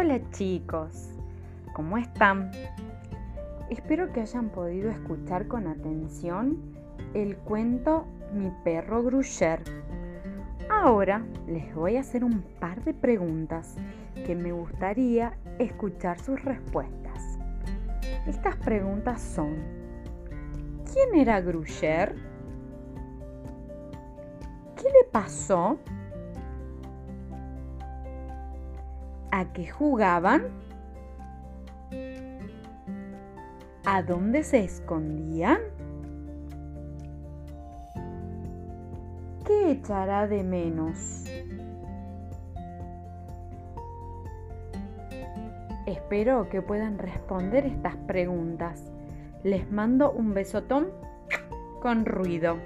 Hola chicos, ¿cómo están? Espero que hayan podido escuchar con atención el cuento Mi perro Gruyère. Ahora les voy a hacer un par de preguntas que me gustaría escuchar sus respuestas. Estas preguntas son, ¿quién era Gruyère? ¿Qué le pasó? ¿A qué jugaban? ¿A dónde se escondían? ¿Qué echará de menos? Espero que puedan responder estas preguntas. Les mando un besotón con ruido.